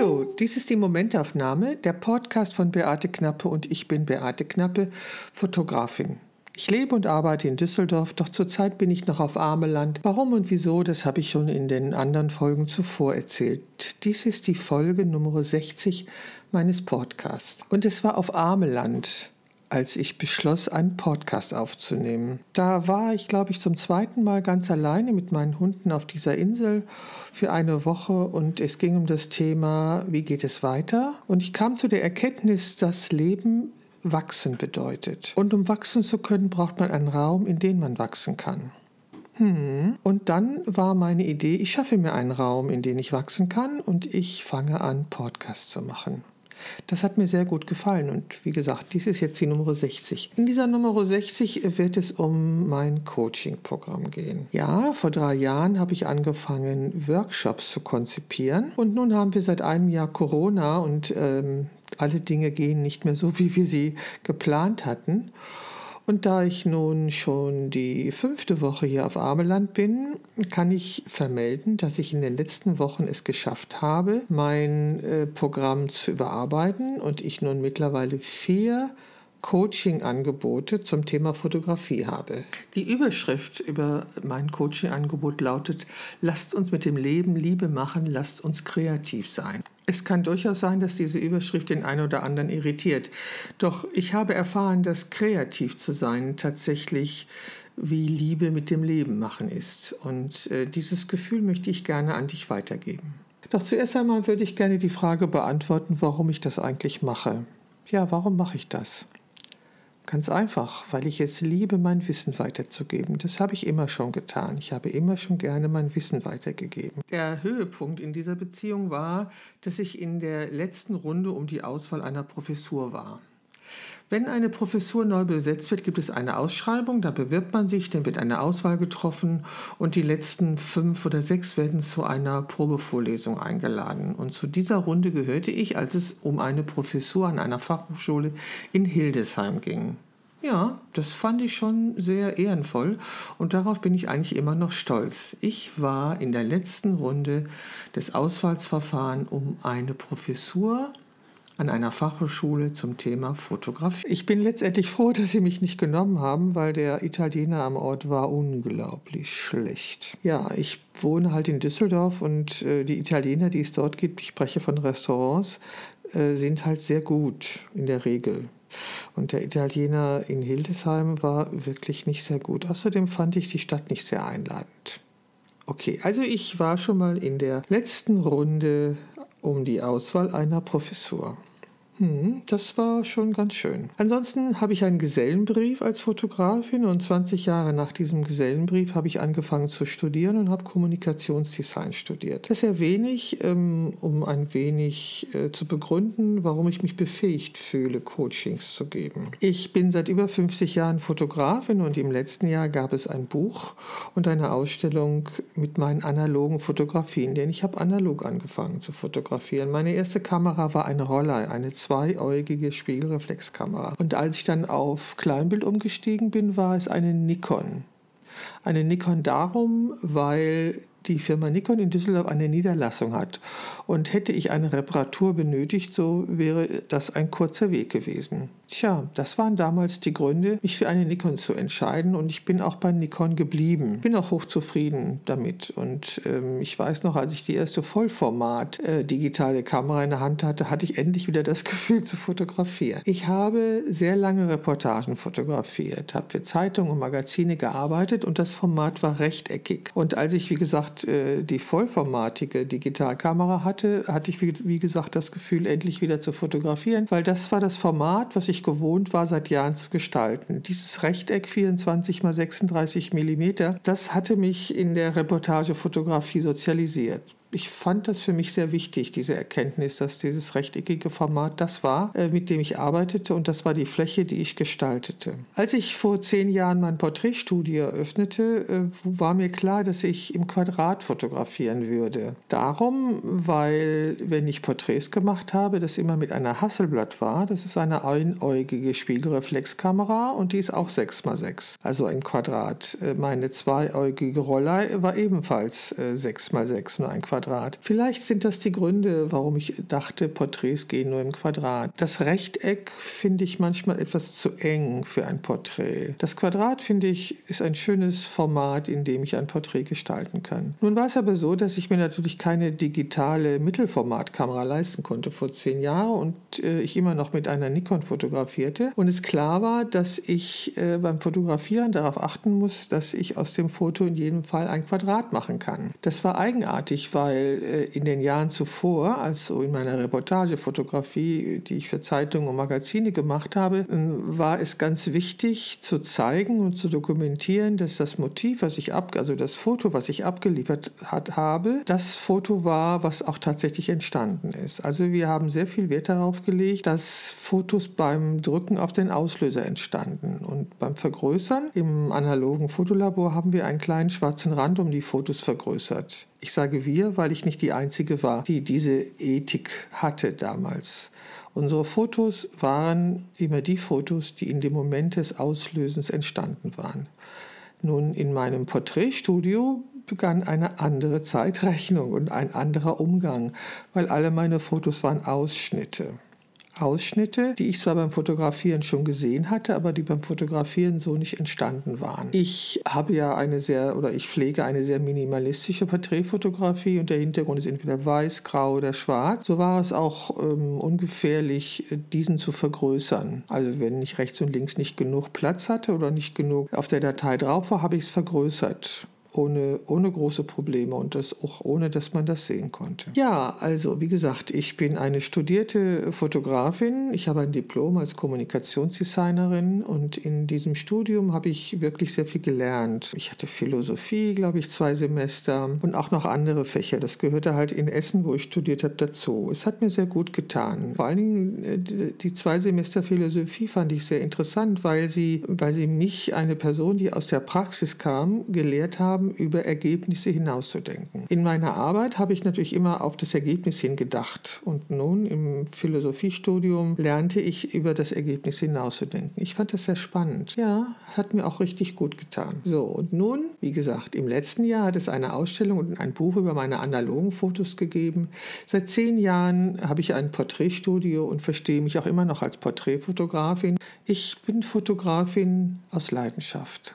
Hallo, dies ist die Momentaufnahme, der Podcast von Beate Knappe und ich bin Beate Knappe, Fotografin. Ich lebe und arbeite in Düsseldorf, doch zurzeit bin ich noch auf Armeland. Warum und wieso, das habe ich schon in den anderen Folgen zuvor erzählt. Dies ist die Folge Nummer 60 meines Podcasts. Und es war auf Armeland als ich beschloss, einen Podcast aufzunehmen. Da war ich, glaube ich, zum zweiten Mal ganz alleine mit meinen Hunden auf dieser Insel für eine Woche und es ging um das Thema, wie geht es weiter? Und ich kam zu der Erkenntnis, dass Leben wachsen bedeutet. Und um wachsen zu können, braucht man einen Raum, in den man wachsen kann. Hm. Und dann war meine Idee, ich schaffe mir einen Raum, in den ich wachsen kann und ich fange an, Podcast zu machen. Das hat mir sehr gut gefallen und wie gesagt, dies ist jetzt die Nummer 60. In dieser Nummer 60 wird es um mein Coaching-Programm gehen. Ja, vor drei Jahren habe ich angefangen, Workshops zu konzipieren und nun haben wir seit einem Jahr Corona und ähm, alle Dinge gehen nicht mehr so, wie wir sie geplant hatten. Und da ich nun schon die fünfte Woche hier auf Ameland bin, kann ich vermelden, dass ich in den letzten Wochen es geschafft habe, mein äh, Programm zu überarbeiten und ich nun mittlerweile vier Coaching-Angebote zum Thema Fotografie habe. Die Überschrift über mein Coaching-Angebot lautet, lasst uns mit dem Leben Liebe machen, lasst uns kreativ sein. Es kann durchaus sein, dass diese Überschrift den einen oder anderen irritiert. Doch ich habe erfahren, dass kreativ zu sein tatsächlich wie Liebe mit dem Leben machen ist. Und äh, dieses Gefühl möchte ich gerne an dich weitergeben. Doch zuerst einmal würde ich gerne die Frage beantworten, warum ich das eigentlich mache. Ja, warum mache ich das? Ganz einfach, weil ich es liebe, mein Wissen weiterzugeben. Das habe ich immer schon getan. Ich habe immer schon gerne mein Wissen weitergegeben. Der Höhepunkt in dieser Beziehung war, dass ich in der letzten Runde um die Auswahl einer Professur war. Wenn eine Professur neu besetzt wird, gibt es eine Ausschreibung, da bewirbt man sich, dann wird eine Auswahl getroffen und die letzten fünf oder sechs werden zu einer Probevorlesung eingeladen. Und zu dieser Runde gehörte ich, als es um eine Professur an einer Fachhochschule in Hildesheim ging. Ja, das fand ich schon sehr ehrenvoll und darauf bin ich eigentlich immer noch stolz. Ich war in der letzten Runde des Auswahlsverfahrens um eine Professur an einer Fachhochschule zum Thema Fotografie. Ich bin letztendlich froh, dass sie mich nicht genommen haben, weil der Italiener am Ort war unglaublich schlecht. Ja, ich wohne halt in Düsseldorf und äh, die Italiener, die es dort gibt, ich spreche von Restaurants, äh, sind halt sehr gut in der Regel. Und der Italiener in Hildesheim war wirklich nicht sehr gut. Außerdem fand ich die Stadt nicht sehr einladend. Okay, also ich war schon mal in der letzten Runde um die Auswahl einer Professur. Hm, das war schon ganz schön. Ansonsten habe ich einen Gesellenbrief als Fotografin und 20 Jahre nach diesem Gesellenbrief habe ich angefangen zu studieren und habe Kommunikationsdesign studiert. Das erwähne ich, ähm, um ein wenig äh, zu begründen, warum ich mich befähigt fühle, Coachings zu geben. Ich bin seit über 50 Jahren Fotografin und im letzten Jahr gab es ein Buch und eine Ausstellung mit meinen analogen Fotografien, denn ich habe analog angefangen zu fotografieren. Meine erste Kamera war eine Roller, eine zweieugige Spiegelreflexkamera. Und als ich dann auf Kleinbild umgestiegen bin, war es eine Nikon. Eine Nikon darum, weil die Firma Nikon in Düsseldorf eine Niederlassung hat. Und hätte ich eine Reparatur benötigt, so wäre das ein kurzer Weg gewesen. Tja, das waren damals die Gründe, mich für eine Nikon zu entscheiden und ich bin auch bei Nikon geblieben. Bin auch hochzufrieden damit und ähm, ich weiß noch, als ich die erste Vollformat äh, digitale Kamera in der Hand hatte, hatte ich endlich wieder das Gefühl zu fotografieren. Ich habe sehr lange Reportagen fotografiert, habe für Zeitungen und Magazine gearbeitet und das Format war rechteckig. Und als ich, wie gesagt, äh, die vollformatige Digitalkamera hatte, hatte ich, wie, wie gesagt, das Gefühl, endlich wieder zu fotografieren, weil das war das Format, was ich ich gewohnt war, seit Jahren zu gestalten. Dieses Rechteck 24 x 36 mm, das hatte mich in der Reportagefotografie sozialisiert ich fand das für mich sehr wichtig, diese Erkenntnis, dass dieses rechteckige Format das war, äh, mit dem ich arbeitete und das war die Fläche, die ich gestaltete. Als ich vor zehn Jahren mein Porträtstudio eröffnete, äh, war mir klar, dass ich im Quadrat fotografieren würde. Darum, weil wenn ich Porträts gemacht habe, das immer mit einer Hasselblatt war, das ist eine einäugige Spiegelreflexkamera und die ist auch 6x6, also im Quadrat. Äh, meine zweiäugige Roller war ebenfalls 6x6, nur ein Quadrat. Quadrat. Vielleicht sind das die Gründe, warum ich dachte, Porträts gehen nur im Quadrat. Das Rechteck finde ich manchmal etwas zu eng für ein Porträt. Das Quadrat finde ich ist ein schönes Format, in dem ich ein Porträt gestalten kann. Nun war es aber so, dass ich mir natürlich keine digitale Mittelformatkamera leisten konnte vor zehn Jahren und äh, ich immer noch mit einer Nikon fotografierte und es klar war, dass ich äh, beim Fotografieren darauf achten muss, dass ich aus dem Foto in jedem Fall ein Quadrat machen kann. Das war eigenartig, weil äh, in den Jahren zuvor, also in meiner Reportagefotografie, die ich für Zeitungen und Magazine gemacht habe, war es ganz wichtig zu zeigen und zu dokumentieren, dass das Motiv, was ich ab, also das Foto, was ich abgeliefert hat, habe, das Foto war, was auch tatsächlich entstanden ist. Also wir haben sehr viel Wert darauf gelegt, dass Fotos beim Drücken auf den Auslöser entstanden und beim Vergrößern im analogen Fotolabor haben wir einen kleinen schwarzen Rand um die Fotos vergrößert. Ich sage wir, weil ich nicht die Einzige war, die diese Ethik hatte damals. Unsere Fotos waren immer die Fotos, die in dem Moment des Auslösens entstanden waren. Nun, in meinem Porträtstudio begann eine andere Zeitrechnung und ein anderer Umgang, weil alle meine Fotos waren Ausschnitte. Ausschnitte, die ich zwar beim Fotografieren schon gesehen hatte, aber die beim Fotografieren so nicht entstanden waren. Ich habe ja eine sehr oder ich pflege eine sehr minimalistische Porträtfotografie und der Hintergrund ist entweder weiß, grau oder schwarz. So war es auch ähm, ungefährlich, diesen zu vergrößern. Also wenn ich rechts und links nicht genug Platz hatte oder nicht genug auf der Datei drauf war, habe ich es vergrößert ohne, ohne große Probleme und das auch ohne, dass man das sehen konnte. Ja, also wie gesagt, ich bin eine studierte Fotografin. Ich habe ein Diplom als Kommunikationsdesignerin und in diesem Studium habe ich wirklich sehr viel gelernt. Ich hatte Philosophie, glaube ich, zwei Semester und auch noch andere Fächer. Das gehörte halt in Essen, wo ich studiert habe, dazu. Es hat mir sehr gut getan. Vor allen Dingen äh, die zwei Semester Philosophie fand ich sehr interessant, weil sie, weil sie mich, eine Person, die aus der Praxis kam, gelehrt haben, haben, über Ergebnisse hinauszudenken. In meiner Arbeit habe ich natürlich immer auf das Ergebnis hin gedacht. Und nun im Philosophiestudium lernte ich über das Ergebnis hinauszudenken. Ich fand das sehr spannend. Ja, hat mir auch richtig gut getan. So, und nun, wie gesagt, im letzten Jahr hat es eine Ausstellung und ein Buch über meine analogen Fotos gegeben. Seit zehn Jahren habe ich ein Porträtstudio und verstehe mich auch immer noch als Porträtfotografin. Ich bin Fotografin aus Leidenschaft.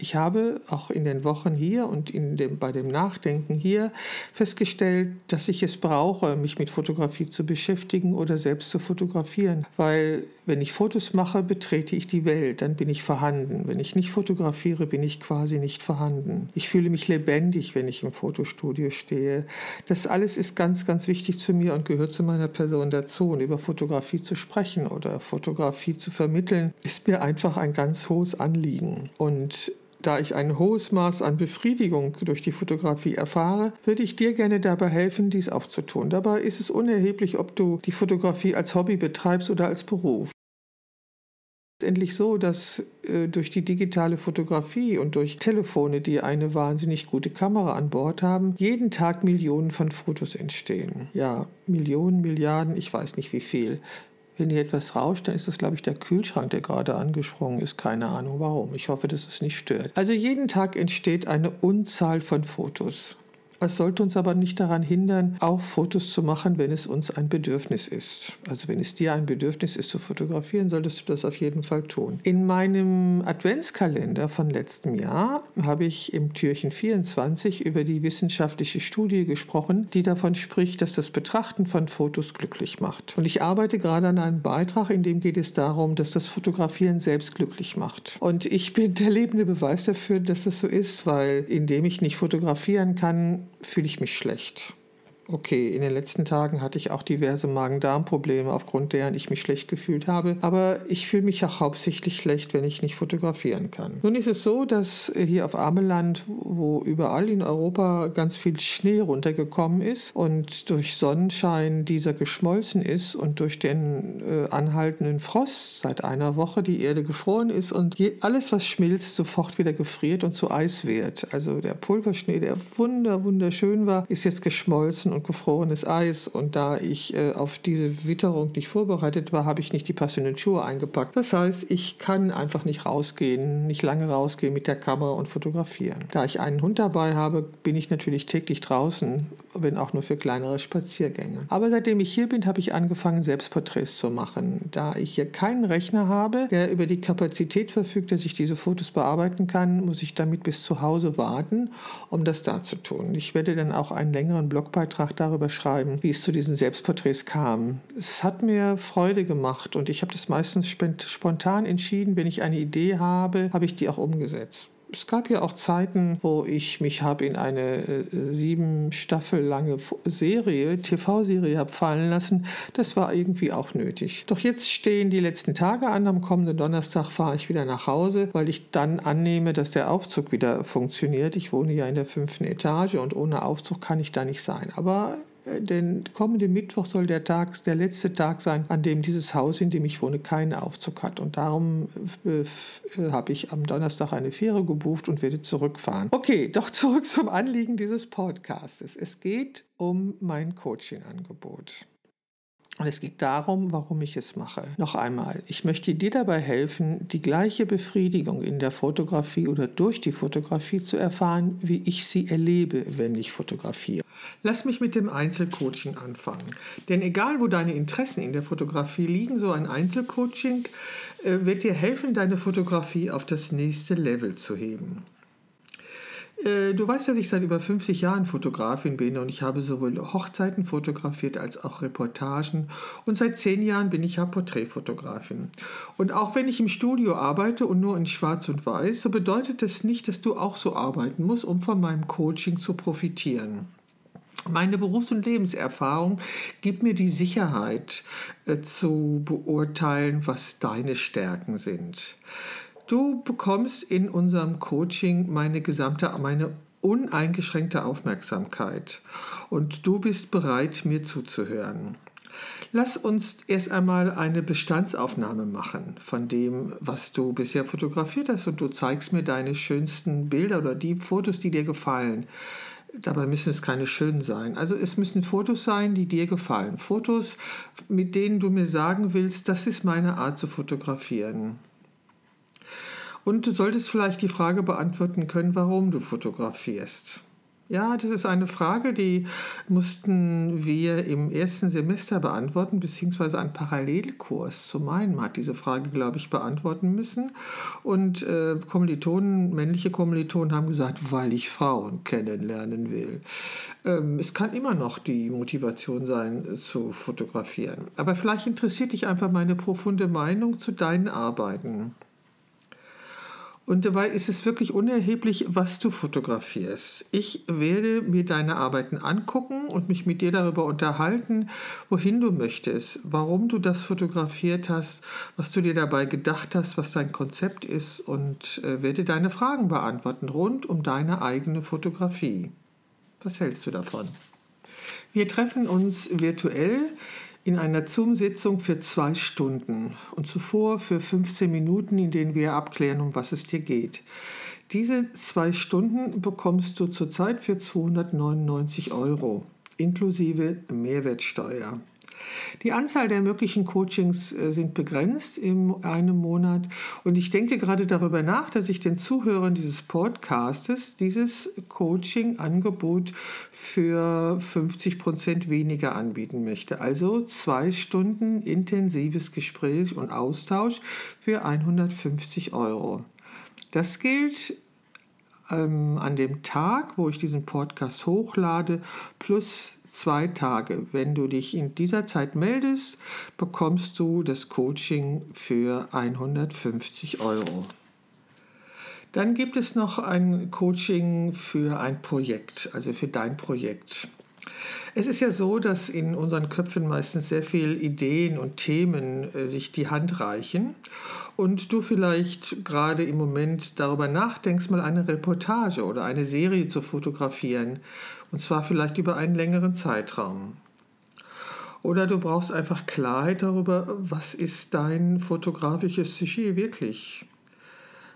Ich habe auch in den Wochen hier und in dem, bei dem Nachdenken hier festgestellt, dass ich es brauche, mich mit Fotografie zu beschäftigen oder selbst zu fotografieren. Weil wenn ich Fotos mache, betrete ich die Welt, dann bin ich vorhanden. Wenn ich nicht fotografiere, bin ich quasi nicht vorhanden. Ich fühle mich lebendig, wenn ich im Fotostudio stehe. Das alles ist ganz, ganz wichtig zu mir und gehört zu meiner Person dazu. Und über Fotografie zu sprechen oder Fotografie zu vermitteln, ist mir einfach ein ganz hohes Anliegen. Und da ich ein hohes Maß an Befriedigung durch die Fotografie erfahre, würde ich dir gerne dabei helfen, dies auch zu tun. Dabei ist es unerheblich, ob du die Fotografie als Hobby betreibst oder als Beruf. Es ist endlich so, dass äh, durch die digitale Fotografie und durch Telefone, die eine wahnsinnig gute Kamera an Bord haben, jeden Tag Millionen von Fotos entstehen. Ja, Millionen, Milliarden, ich weiß nicht wie viel. Wenn hier etwas rauscht, dann ist das, glaube ich, der Kühlschrank, der gerade angesprungen ist. Keine Ahnung warum. Ich hoffe, dass es nicht stört. Also jeden Tag entsteht eine Unzahl von Fotos. Es sollte uns aber nicht daran hindern, auch Fotos zu machen, wenn es uns ein Bedürfnis ist. Also wenn es dir ein Bedürfnis ist zu fotografieren, solltest du das auf jeden Fall tun. In meinem Adventskalender von letztem Jahr habe ich im Türchen 24 über die wissenschaftliche Studie gesprochen, die davon spricht, dass das Betrachten von Fotos glücklich macht. Und ich arbeite gerade an einem Beitrag, in dem geht es darum, dass das Fotografieren selbst glücklich macht. Und ich bin der lebende Beweis dafür, dass das so ist, weil indem ich nicht fotografieren kann, fühle ich mich schlecht. Okay, in den letzten Tagen hatte ich auch diverse Magen-Darm-Probleme, aufgrund deren ich mich schlecht gefühlt habe. Aber ich fühle mich auch hauptsächlich schlecht, wenn ich nicht fotografieren kann. Nun ist es so, dass hier auf Ameland, wo überall in Europa ganz viel Schnee runtergekommen ist und durch Sonnenschein dieser geschmolzen ist und durch den äh, anhaltenden Frost seit einer Woche die Erde gefroren ist und je, alles, was schmilzt, sofort wieder gefriert und zu Eis wird. Also der Pulverschnee, der wunder, wunderschön war, ist jetzt geschmolzen und gefrorenes Eis. Und da ich äh, auf diese Witterung nicht vorbereitet war, habe ich nicht die passenden Schuhe eingepackt. Das heißt, ich kann einfach nicht rausgehen, nicht lange rausgehen mit der Kamera und fotografieren. Da ich einen Hund dabei habe, bin ich natürlich täglich draußen, wenn auch nur für kleinere Spaziergänge. Aber seitdem ich hier bin, habe ich angefangen, Selbstporträts zu machen. Da ich hier keinen Rechner habe, der über die Kapazität verfügt, dass ich diese Fotos bearbeiten kann, muss ich damit bis zu Hause warten, um das da zu tun. Ich werde dann auch einen längeren Blogbeitrag darüber schreiben, wie es zu diesen Selbstporträts kam. Es hat mir Freude gemacht und ich habe das meistens spontan entschieden. Wenn ich eine Idee habe, habe ich die auch umgesetzt es gab ja auch Zeiten, wo ich mich habe in eine äh, sieben Staffel lange Serie, TV-Serie habe fallen lassen. Das war irgendwie auch nötig. Doch jetzt stehen die letzten Tage an. Am kommenden Donnerstag fahre ich wieder nach Hause, weil ich dann annehme, dass der Aufzug wieder funktioniert. Ich wohne ja in der fünften Etage und ohne Aufzug kann ich da nicht sein. Aber denn kommende Mittwoch soll der Tag, der letzte Tag sein, an dem dieses Haus, in dem ich wohne, keinen Aufzug hat. Und darum äh, äh, habe ich am Donnerstag eine Fähre gebucht und werde zurückfahren. Okay, doch zurück zum Anliegen dieses Podcasts. Es geht um mein Coaching-Angebot. Und es geht darum, warum ich es mache. Noch einmal, ich möchte dir dabei helfen, die gleiche Befriedigung in der Fotografie oder durch die Fotografie zu erfahren, wie ich sie erlebe, wenn ich fotografiere. Lass mich mit dem Einzelcoaching anfangen. Denn egal, wo deine Interessen in der Fotografie liegen, so ein Einzelcoaching äh, wird dir helfen, deine Fotografie auf das nächste Level zu heben. Äh, du weißt, dass ich seit über 50 Jahren Fotografin bin und ich habe sowohl Hochzeiten fotografiert als auch Reportagen und seit zehn Jahren bin ich ja Porträtfotografin. Und auch wenn ich im Studio arbeite und nur in Schwarz und Weiß, so bedeutet das nicht, dass du auch so arbeiten musst, um von meinem Coaching zu profitieren. Meine Berufs- und Lebenserfahrung gibt mir die Sicherheit äh, zu beurteilen, was deine Stärken sind. Du bekommst in unserem Coaching meine gesamte, meine uneingeschränkte Aufmerksamkeit und du bist bereit, mir zuzuhören. Lass uns erst einmal eine Bestandsaufnahme machen von dem, was du bisher fotografiert hast und du zeigst mir deine schönsten Bilder oder die Fotos, die dir gefallen. Dabei müssen es keine schönen sein. Also es müssen Fotos sein, die dir gefallen. Fotos, mit denen du mir sagen willst, das ist meine Art zu fotografieren. Und du solltest vielleicht die Frage beantworten können, warum du fotografierst. Ja, das ist eine Frage, die mussten wir im ersten Semester beantworten, beziehungsweise ein Parallelkurs zu meinem hat diese Frage, glaube ich, beantworten müssen. Und äh, Kommilitonen, männliche Kommilitonen haben gesagt, weil ich Frauen kennenlernen will. Ähm, es kann immer noch die Motivation sein, zu fotografieren. Aber vielleicht interessiert dich einfach meine profunde Meinung zu deinen Arbeiten. Und dabei ist es wirklich unerheblich, was du fotografierst. Ich werde mir deine Arbeiten angucken und mich mit dir darüber unterhalten, wohin du möchtest, warum du das fotografiert hast, was du dir dabei gedacht hast, was dein Konzept ist und äh, werde deine Fragen beantworten rund um deine eigene Fotografie. Was hältst du davon? Wir treffen uns virtuell in einer Zoom-Sitzung für zwei Stunden und zuvor für 15 Minuten, in denen wir abklären, um was es dir geht. Diese zwei Stunden bekommst du zurzeit für 299 Euro inklusive Mehrwertsteuer. Die Anzahl der möglichen Coachings äh, sind begrenzt in einem Monat und ich denke gerade darüber nach, dass ich den Zuhörern dieses Podcastes dieses Coaching-Angebot für 50 Prozent weniger anbieten möchte. Also zwei Stunden intensives Gespräch und Austausch für 150 Euro. Das gilt ähm, an dem Tag, wo ich diesen Podcast hochlade, plus zwei Tage. Wenn du dich in dieser Zeit meldest, bekommst du das Coaching für 150 Euro. Dann gibt es noch ein Coaching für ein Projekt, also für dein Projekt. Es ist ja so, dass in unseren Köpfen meistens sehr viele Ideen und Themen äh, sich die Hand reichen und du vielleicht gerade im Moment darüber nachdenkst, mal eine Reportage oder eine Serie zu fotografieren und zwar vielleicht über einen längeren Zeitraum. Oder du brauchst einfach Klarheit darüber, was ist dein fotografisches Sujet wirklich.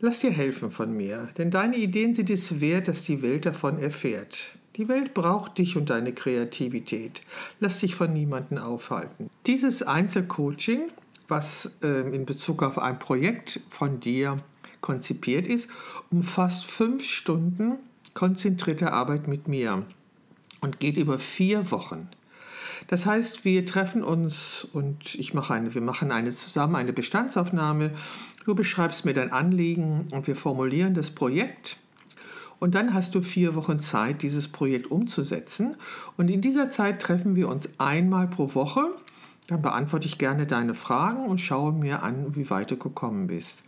Lass dir helfen von mir, denn deine Ideen sind es wert, dass die Welt davon erfährt. Die Welt braucht dich und deine Kreativität. Lass dich von niemandem aufhalten. Dieses Einzelcoaching, was äh, in Bezug auf ein Projekt von dir konzipiert ist, umfasst fünf Stunden konzentrierte Arbeit mit mir. Und geht über vier Wochen. Das heißt, wir treffen uns und ich mache eine, wir machen eine zusammen eine Bestandsaufnahme. Du beschreibst mir dein Anliegen und wir formulieren das Projekt. Und dann hast du vier Wochen Zeit, dieses Projekt umzusetzen. Und in dieser Zeit treffen wir uns einmal pro Woche. Dann beantworte ich gerne deine Fragen und schaue mir an, wie weit du gekommen bist.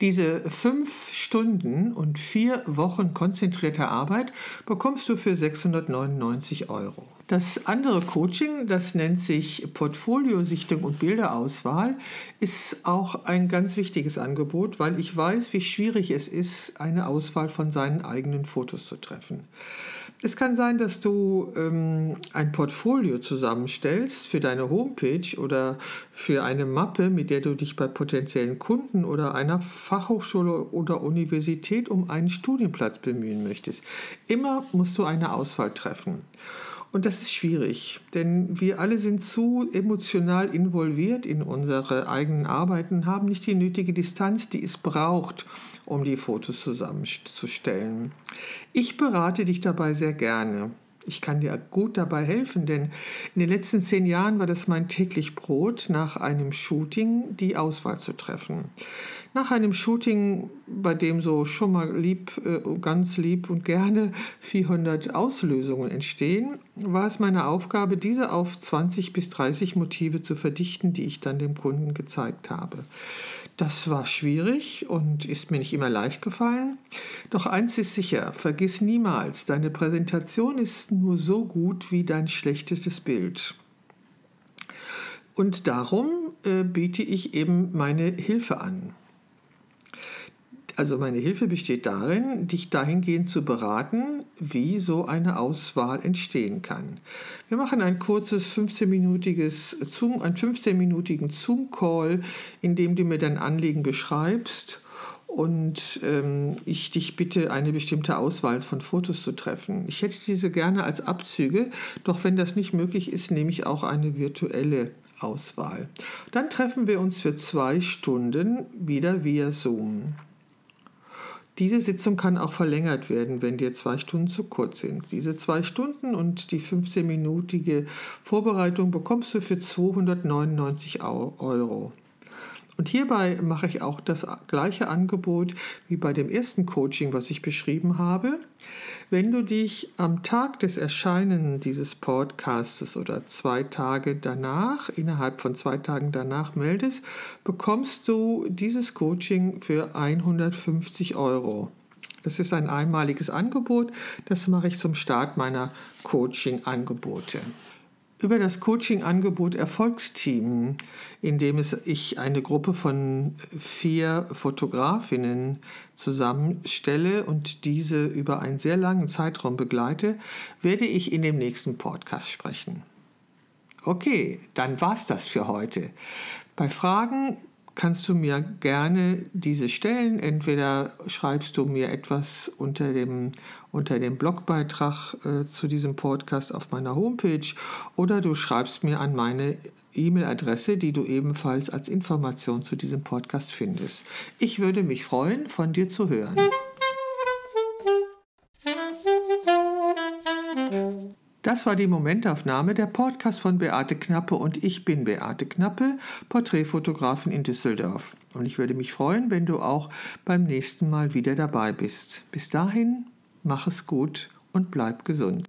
Diese fünf Stunden und vier Wochen konzentrierte Arbeit bekommst du für 699 Euro. Das andere Coaching, das nennt sich Portfoliosichtung und Bilderauswahl, ist auch ein ganz wichtiges Angebot, weil ich weiß, wie schwierig es ist, eine Auswahl von seinen eigenen Fotos zu treffen. Es kann sein, dass du ähm, ein Portfolio zusammenstellst für deine Homepage oder für eine Mappe, mit der du dich bei potenziellen Kunden oder einer Fachhochschule oder Universität um einen Studienplatz bemühen möchtest. Immer musst du eine Auswahl treffen. Und das ist schwierig, denn wir alle sind zu emotional involviert in unsere eigenen Arbeiten, haben nicht die nötige Distanz, die es braucht, um die Fotos zusammenzustellen. Ich berate dich dabei sehr gerne. Ich kann dir gut dabei helfen, denn in den letzten zehn Jahren war das mein täglich Brot, nach einem Shooting die Auswahl zu treffen. Nach einem Shooting, bei dem so schon mal lieb, äh, ganz lieb und gerne 400 Auslösungen entstehen, war es meine Aufgabe, diese auf 20 bis 30 Motive zu verdichten, die ich dann dem Kunden gezeigt habe. Das war schwierig und ist mir nicht immer leicht gefallen. Doch eins ist sicher, vergiss niemals, deine Präsentation ist nur so gut wie dein schlechtestes Bild. Und darum äh, biete ich eben meine Hilfe an. Also meine Hilfe besteht darin, dich dahingehend zu beraten, wie so eine Auswahl entstehen kann. Wir machen ein kurzes 15-minütiges Zoom, einen 15-minütigen Zoom-Call, in dem du mir dein Anliegen beschreibst und ähm, ich dich bitte, eine bestimmte Auswahl von Fotos zu treffen. Ich hätte diese gerne als Abzüge, doch wenn das nicht möglich ist, nehme ich auch eine virtuelle Auswahl. Dann treffen wir uns für zwei Stunden wieder via Zoom. Diese Sitzung kann auch verlängert werden, wenn dir zwei Stunden zu kurz sind. Diese zwei Stunden und die 15-minütige Vorbereitung bekommst du für 299 Euro. Und hierbei mache ich auch das gleiche Angebot wie bei dem ersten Coaching, was ich beschrieben habe. Wenn du dich am Tag des Erscheinen dieses Podcasts oder zwei Tage danach, innerhalb von zwei Tagen danach meldest, bekommst du dieses Coaching für 150 Euro. Das ist ein einmaliges Angebot, das mache ich zum Start meiner Coaching-Angebote über das Coaching-Angebot Erfolgsteam, in dem es ich eine Gruppe von vier Fotografinnen zusammenstelle und diese über einen sehr langen Zeitraum begleite, werde ich in dem nächsten Podcast sprechen. Okay, dann war's das für heute. Bei Fragen kannst du mir gerne diese stellen. Entweder schreibst du mir etwas unter dem, unter dem Blogbeitrag äh, zu diesem Podcast auf meiner Homepage oder du schreibst mir an meine E-Mail-Adresse, die du ebenfalls als Information zu diesem Podcast findest. Ich würde mich freuen, von dir zu hören. Das war die Momentaufnahme, der Podcast von Beate Knappe und ich bin Beate Knappe, Porträtfotografin in Düsseldorf. Und ich würde mich freuen, wenn du auch beim nächsten Mal wieder dabei bist. Bis dahin, mach es gut und bleib gesund.